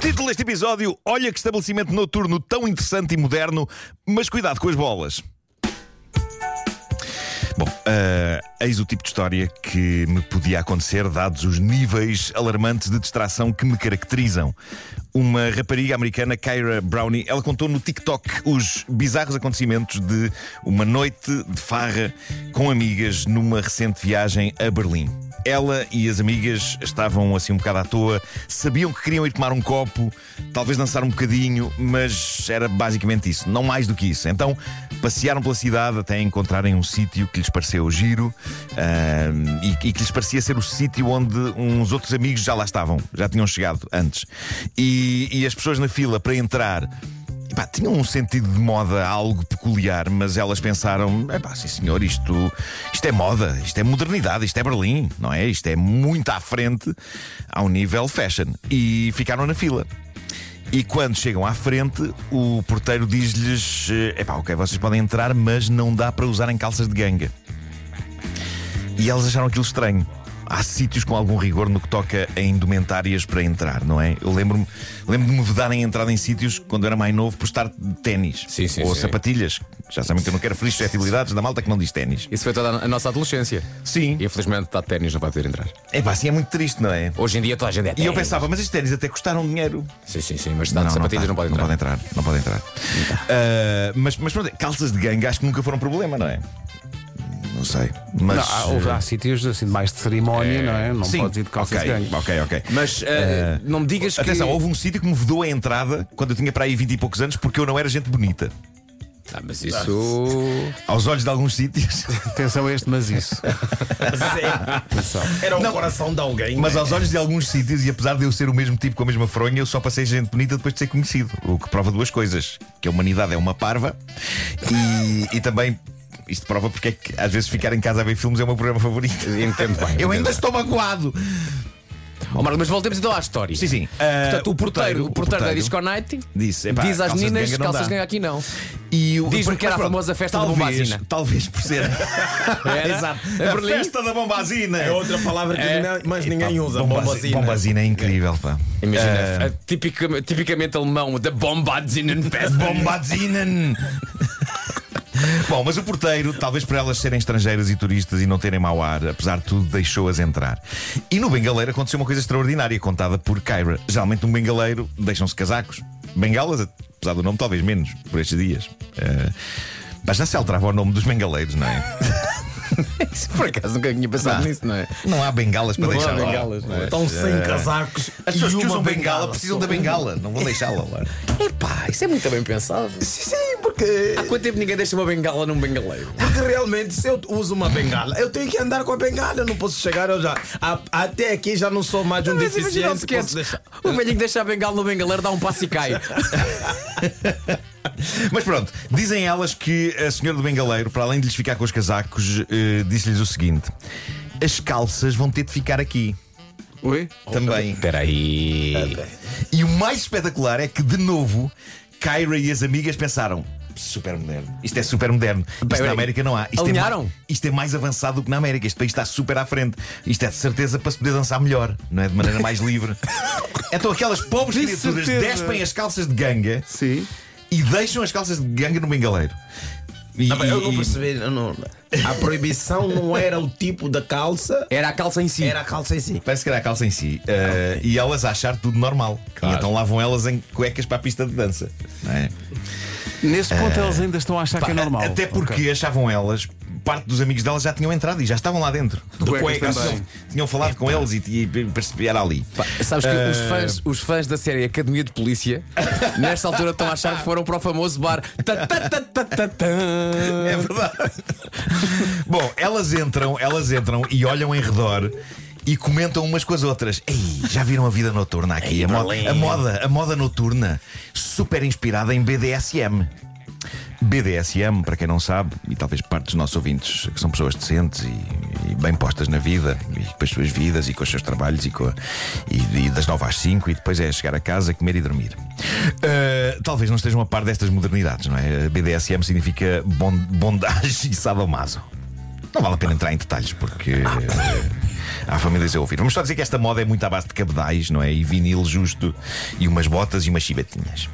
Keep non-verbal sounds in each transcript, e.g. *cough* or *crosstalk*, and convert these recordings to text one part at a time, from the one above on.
Título deste episódio: Olha que estabelecimento noturno tão interessante e moderno, mas cuidado com as bolas. Bom, ah, eis o tipo de história que me podia acontecer, dados os níveis alarmantes de distração que me caracterizam. Uma rapariga americana, Kyra Brownie, ela contou no TikTok os bizarros acontecimentos de uma noite de farra com amigas numa recente viagem a Berlim. Ela e as amigas estavam assim um bocado à toa, sabiam que queriam ir tomar um copo, talvez dançar um bocadinho, mas era basicamente isso, não mais do que isso. Então passearam pela cidade até encontrarem um sítio que lhes pareceu giro ah, e, e que lhes parecia ser o sítio onde uns outros amigos já lá estavam, já tinham chegado antes. E, e as pessoas na fila para entrar. Epá, tinham um sentido de moda algo peculiar, mas elas pensaram: epá, sim senhor, isto, isto é moda, isto é modernidade, isto é Berlim, não é? Isto é muito à frente ao nível fashion. E ficaram na fila. E quando chegam à frente, o porteiro diz-lhes: epá, ok, vocês podem entrar, mas não dá para usarem calças de ganga. E elas acharam aquilo estranho. Há sítios com algum rigor no que toca a indumentárias para entrar, não é? Eu lembro-me lembro de me vedarem a entrada em sítios quando era mais novo por estar de ténis Sim, sim, ou sim. sapatilhas. Já sabem que eu não quero ferir suscetibilidades da malta que não diz ténis. Isso foi toda a nossa adolescência. Sim. E infelizmente está de ténis, não vai poder entrar. É pá, assim é muito triste, não é? Hoje em dia toda a gente é E ténis. eu pensava, mas estes ténis até custaram dinheiro. Sim, sim, sim, mas está de sapatilhas não, tá, pode entrar. Não pode entrar, não pode entrar. Ah, mas, mas pronto, calças de ganga acho que nunca foram problema, não é? Não sei. Mas. Não, há, houve- há sítios assim, mais de cerimónia, não é? Não Sim, podes ir de calças ok, de gangue. ok, ok. Mas eh, não me digas Atenção, que. houve um sítio que me vedou a entrada quando eu tinha para aí 20 e poucos anos porque eu não era gente bonita. Ah, mas isso. Aos olhos de alguns sítios. Atenção a este, mas isso. Atenção. Era o coração de alguém. Mas né? aos olhos de alguns sítios, e apesar de eu ser o mesmo tipo com a mesma fronha, eu só passei gente bonita depois de ser conhecido. O que prova duas coisas: que a humanidade é uma parva e, e também. Isto prova porque é que às vezes ficar em casa a ver filmes é o meu programa favorito. Entendo bem. Eu ainda estou magoado. Oh, Marco, mas voltemos então à história. Sim, sim. Ah, Portanto, o porteiro, o porteiro da Disco Night disse, epá, diz às meninas não calças gangue aqui não. E o- Diz-me que era a pronto, famosa festa da talvez, bombazina. Talvez por ser. *laughs* Era? Exato. A Berlim? festa da bombazina. É outra palavra que É. não- mas ninguém usa. bombazi- Bombazina. Bombazina é incrível, pá. Imagina, Ah, a- tipica- tipicamente alemão, da Bombazinenfest. Bombazinen! *laughs* Bom, mas o porteiro, talvez por elas serem estrangeiras e turistas e não terem mau ar, apesar de tudo, deixou-as entrar. E no bengaleiro aconteceu uma coisa extraordinária, contada por Kyra. Geralmente, um bengaleiro deixam-se casacos. Bengalas, apesar do nome, talvez menos, por estes dias. Eh, mas já se alterava o nome dos bengaleiros, não é? *laughs* *laughs* Por acaso nunca tinha pensado Não. nisso, não é? Não há bengalas para Não há deixar lá. bengalas, não é? Estão sem casacos. As pessoas e que uma usam bengala, precisam da bengala, não vão deixá-la lá. *laughs* Epá, isso é muito bem pensado. Sim, sim, porque, Há quanto tempo ninguém deixa uma bengala num bengaleiro? porque realmente, se eu uso uma bengala, eu tenho que andar com a bengala. Eu não posso chegar, eu já. a- até aqui já não sou mais um Mas imagina o deficiente. posso deixar. O velhinho que deixa a bengala no bengaleiro dá um passo e cai. *laughs* *laughs* Mas pronto, dizem elas que a senhora do bengaleiro, para além de lhes ficar com os casacos, eh, disse-lhes o seguinte: as calças vão ter de ficar aqui. Oi? Também. Espera aí. E o mais espetacular é que, de novo, Kyra e as amigas pensaram. Super moderno. Isto é super moderno. Isto na América não há. Isto é, Alinharam? mais, isto é mais avançado do que na América. Este país está super à frente. Isto é de certeza para se poder dançar melhor, não é? De maneira mais livre. *laughs* Então aquelas pobres De criaturas certeza. despem as calças de ganga Sim. E deixam as calças de ganga no bengaleiro. E, Não, mas eu não percebi. eu não- a proibição não era o tipo da calça, Era a calça em si. era a calça em si. Parece que era a calça em si. Uh, E elas a achar tudo normal. Claro. E então lá vão elas em cuecas para a pista de dança. não é? Nesse ponto eles ainda estão a achar que é Pá, normal. Até porque Ok. achavam elas, parte dos amigos delas já tinham entrado e já estavam lá dentro. Cuecas também. Tinham, falado com eles e, e era ali. Pá, Sabes que os, Ah. fãs, os fãs da série Academia de Polícia, *laughs* nesta altura estão a achar que foram para o famoso bar. Ta, ta, ta, ta, ta, ta. É verdade. Bom, elas entram, elas entram e olham em redor e comentam umas com as outras. Ei, já viram a vida noturna aqui? a, mo- a moda, a moda noturna, super inspirada em BDSM. BDSM, para quem não sabe, e talvez parte dos nossos ouvintes, que são pessoas decentes e, e bem postas na vida, e com as suas vidas e com os seus trabalhos, e, com e- e das 9 às 5, e depois é chegar a casa, comer e dormir. Uh, talvez não estejam a par destas modernidades, não é? BDSM significa bon- bondage *laughs* e sadomaso. Não vale a pena entrar em detalhes porque. eh, Há famílias a ouvir. Vamos só dizer que esta moda é muito à base de cabedais, não é? E vinil justo, e umas botas e umas chibatinhas.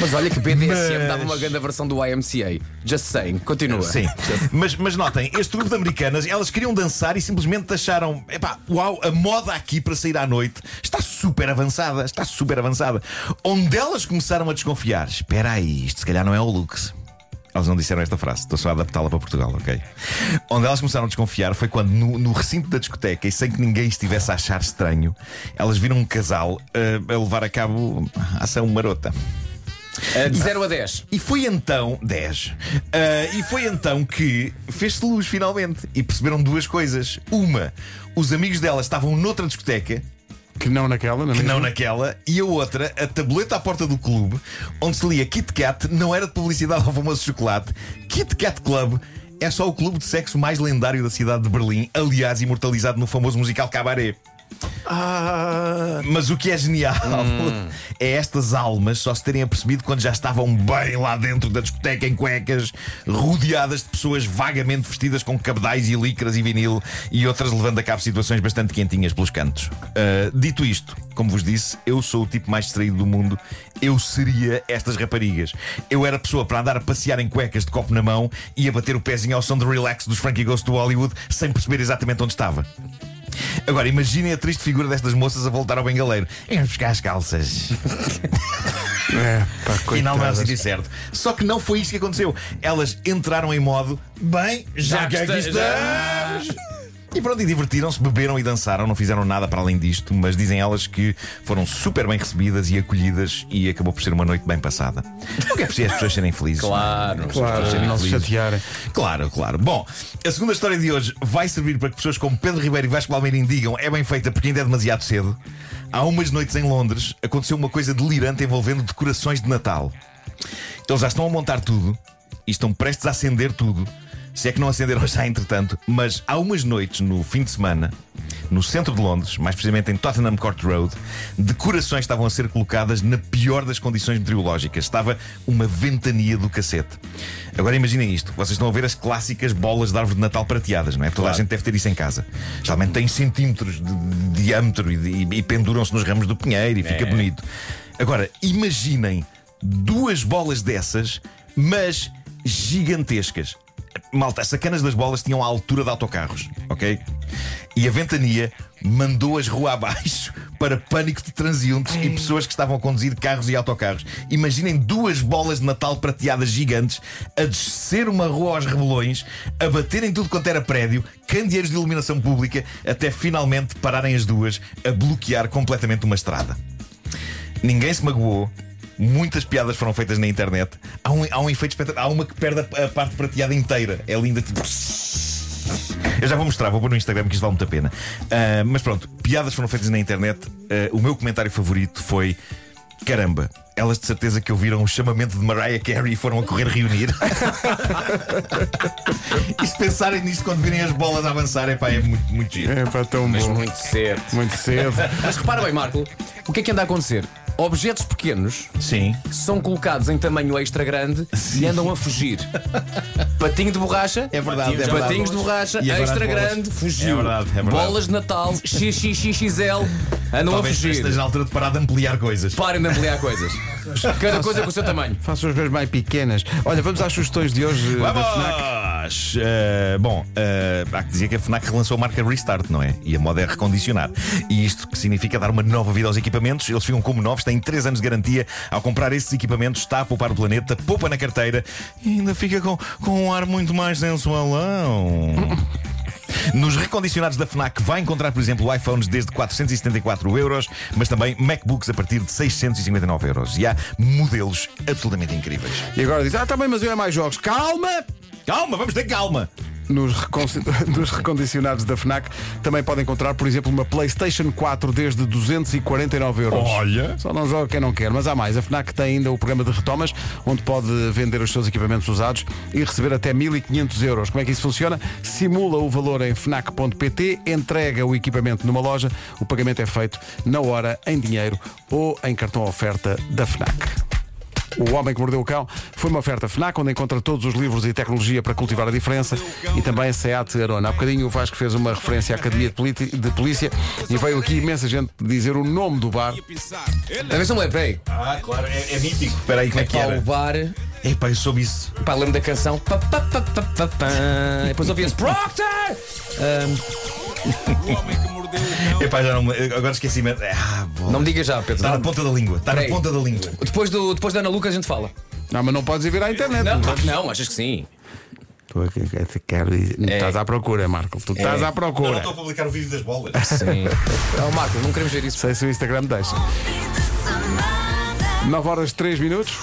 Mas olha que BDSM Mas- dava uma grande versão do YMCA. Just saying. Continua. Sim. Mas, mas notem, este grupo de americanas, elas queriam dançar e simplesmente acharam: epá, uau, a moda aqui para sair à noite está super avançada, está super avançada. Onde elas começaram a desconfiar: espera aí, isto se calhar não é o Lux. Elas não disseram esta frase, estou só a adaptá-la para Portugal, ok? Onde elas começaram a desconfiar foi quando, no, no recinto da discoteca, e sem que ninguém estivesse a achar estranho, elas viram um casal eh, a levar a cabo a ação marota. Uh, de 0 a 10. E foi então 10. Ah, e foi então que fez-se luz finalmente e perceberam duas coisas. Uma, os amigos dela estavam noutra discoteca. Que não naquela, não é Que mesmo? não naquela, e a outra, a tableta à porta do clube, onde se lia Kit Kat, não era de publicidade *laughs* ao famoso chocolate. Kit Kat Club é só o clube de sexo mais lendário da cidade de Berlim, aliás, imortalizado no famoso musical Cabaret. Ah, Mas o que é genial é estas almas só se terem apercebido quando já estavam bem lá dentro da discoteca em cuecas, rodeadas de pessoas vagamente vestidas com cabedais e licras e vinil e outras levando a cabo situações bastante quentinhas pelos cantos. Ah, dito isto, como vos disse, eu sou o tipo mais distraído do mundo. Eu seria estas raparigas. Eu era pessoa para andar a passear em cuecas de copo na mão e a bater o pezinho ao som de relax dos Frankie Ghost do Hollywood sem perceber exatamente onde estava. Agora imaginem a triste figura destas moças a voltar ao bengaleiro. Vamos buscar as calças. *laughs* É, pá, *laughs* Final não é o coitadas. sítio certo. Só que não foi isto que aconteceu. Elas entraram em modo bem, já, Já que que aqui está- estamos. E pronto, e divertiram-se, beberam e dançaram, não fizeram nada para além disto, mas dizem elas que foram super bem recebidas e acolhidas e acabou por ser uma noite bem passada. O que é preciso as pessoas serem felizes. Claro. Claro, serem não se chatearem. Claro, claro. Bom, a segunda história de hoje vai servir para que pessoas como Pedro Ribeiro e Vasco Palmeirim digam é bem feita porque ainda é demasiado cedo. Há umas noites em Londres aconteceu uma coisa delirante envolvendo decorações de Natal. Eles já estão a montar tudo e estão prestes a acender tudo. Se é que não acenderam já, entretanto, mas há umas noites no fim de semana, no centro de Londres, mais precisamente em Tottenham Court Road, decorações estavam a ser colocadas na pior das condições meteorológicas. Estava uma ventania do cacete. Agora imaginem isto: vocês estão a ver as clássicas bolas de árvore de Natal prateadas, não é? Toda a gente deve ter isso em casa. Geralmente tem centímetros de, de diâmetro e, de- e penduram-se nos ramos do pinheiro e fica bonito. Agora, imaginem duas bolas dessas, mas gigantescas. Malta, as sacanas das bolas tinham a altura de autocarros, ok? E a ventania mandou-as rua *laughs* abaixo para pânico de transeuntes e pessoas que estavam a conduzir carros e autocarros. Imaginem duas bolas de Natal prateadas gigantes a descer uma rua aos rebelões, a baterem tudo quanto era prédio, candeeiros de iluminação pública, até finalmente pararem as duas a bloquear completamente uma estrada. Ninguém se magoou. Muitas piadas foram feitas na internet. Há um, há um efeito espetacular. Há uma que perde a, parte prateada inteira. É linda. Tipo... *laughs* Eu já vou mostrar, vou pôr no Instagram que isto vale muito a pena. Ah, mas pronto, piadas foram feitas na internet. Ah, o meu comentário favorito foi: Caramba, elas de certeza que ouviram o chamamento de Mariah Carey e foram a correr reunir. *laughs* e se pensarem nisto quando virem as bolas a avançar, epá, é muito, muito giro. É pá, tão Mas bom. muito cedo. Muito cedo. *laughs* Mas repara bem, Marco, o que é que anda a acontecer? Objetos pequenos Sim. são colocados em tamanho extra grande e andam a fugir. *laughs* Patinho de borracha. É verdade, é verdade. Patinhos de borracha, E agora extra as bolas? grande, fugiu. É verdade, é verdade. Bolas de Natal, *laughs* XXXL, andam Talvez a fugir. esteja na altura de parar de ampliar coisas. Parem de ampliar coisas. *laughs* Cada coisa com o seu tamanho. Façam as coisas mais pequenas. Olha, vamos às sugestões de hoje da FNAC. Vamos! Eh, bom, eh, há que dizer que a FNAC relançou a marca Restart, não é? E a moda é recondicionar. E isto que significa dar uma nova vida aos equipamentos. Eles ficam como novos, têm 3 anos de garantia. Ao comprar esses equipamentos, está a poupar o planeta, poupa na carteira e ainda fica com, com um ar muito mais sensualão. *laughs* Nos recondicionados da FNAC vai encontrar, por exemplo, iPhones desde 474 euros, mas também MacBooks a partir de 659 euros. E há modelos absolutamente incríveis. E agora diz: Ah, também, mas eu é mais jogos. Calma! Calma, vamos ter calma. Nos, nos *laughs* recondicionados da FNAC também pode encontrar, por exemplo, uma PlayStation 4 desde 249 euros. Olha. Só não joga quem não quer, mas há mais. A FNAC tem ainda o programa de retomas, onde pode vender os seus equipamentos usados e receber até 1500 euros. Como é que isso funciona? Simula o valor em FNAC.pt, entrega o equipamento numa loja, o pagamento é feito na hora, em dinheiro ou em cartão oferta da FNAC. O Homem que Mordeu o Cão foi uma oferta FNAC, onde encontra todos os livros e tecnologia para cultivar a diferença e também SEAT Arona. Há bocadinho o Vasco fez uma referência à Academia de Polícia e veio aqui imensa gente dizer o nome do bar. A ver se não me lembro, peraí. Ah, claro, é, é mítico. Espera aí, como é que o bar. Epá, eu soube isso. Pá, lembro da canção. Pá, pá, pá, pá, pá, pá. Depois ouvia-se Proctor! *laughs* o Epá, já não, me- agora esqueci-me. Ah, boa. Não me diga já, Pedro. Está na ponta da língua. Está na Peraí. ponta da língua. Depois, do, depois da Ana Lucas a gente fala. Não, mas não podes ir vir à internet. Não, Não, não, achas que sim? Tu é que- que- quero dizer- Estás à procura, Marco. Tu estás à Eu não procura. estou a publicar o vídeo das bolas. Sim. *laughs* Não, Marco, não queremos ver isso. Sei se o Instagram deixa. 9 horas 3 minutos.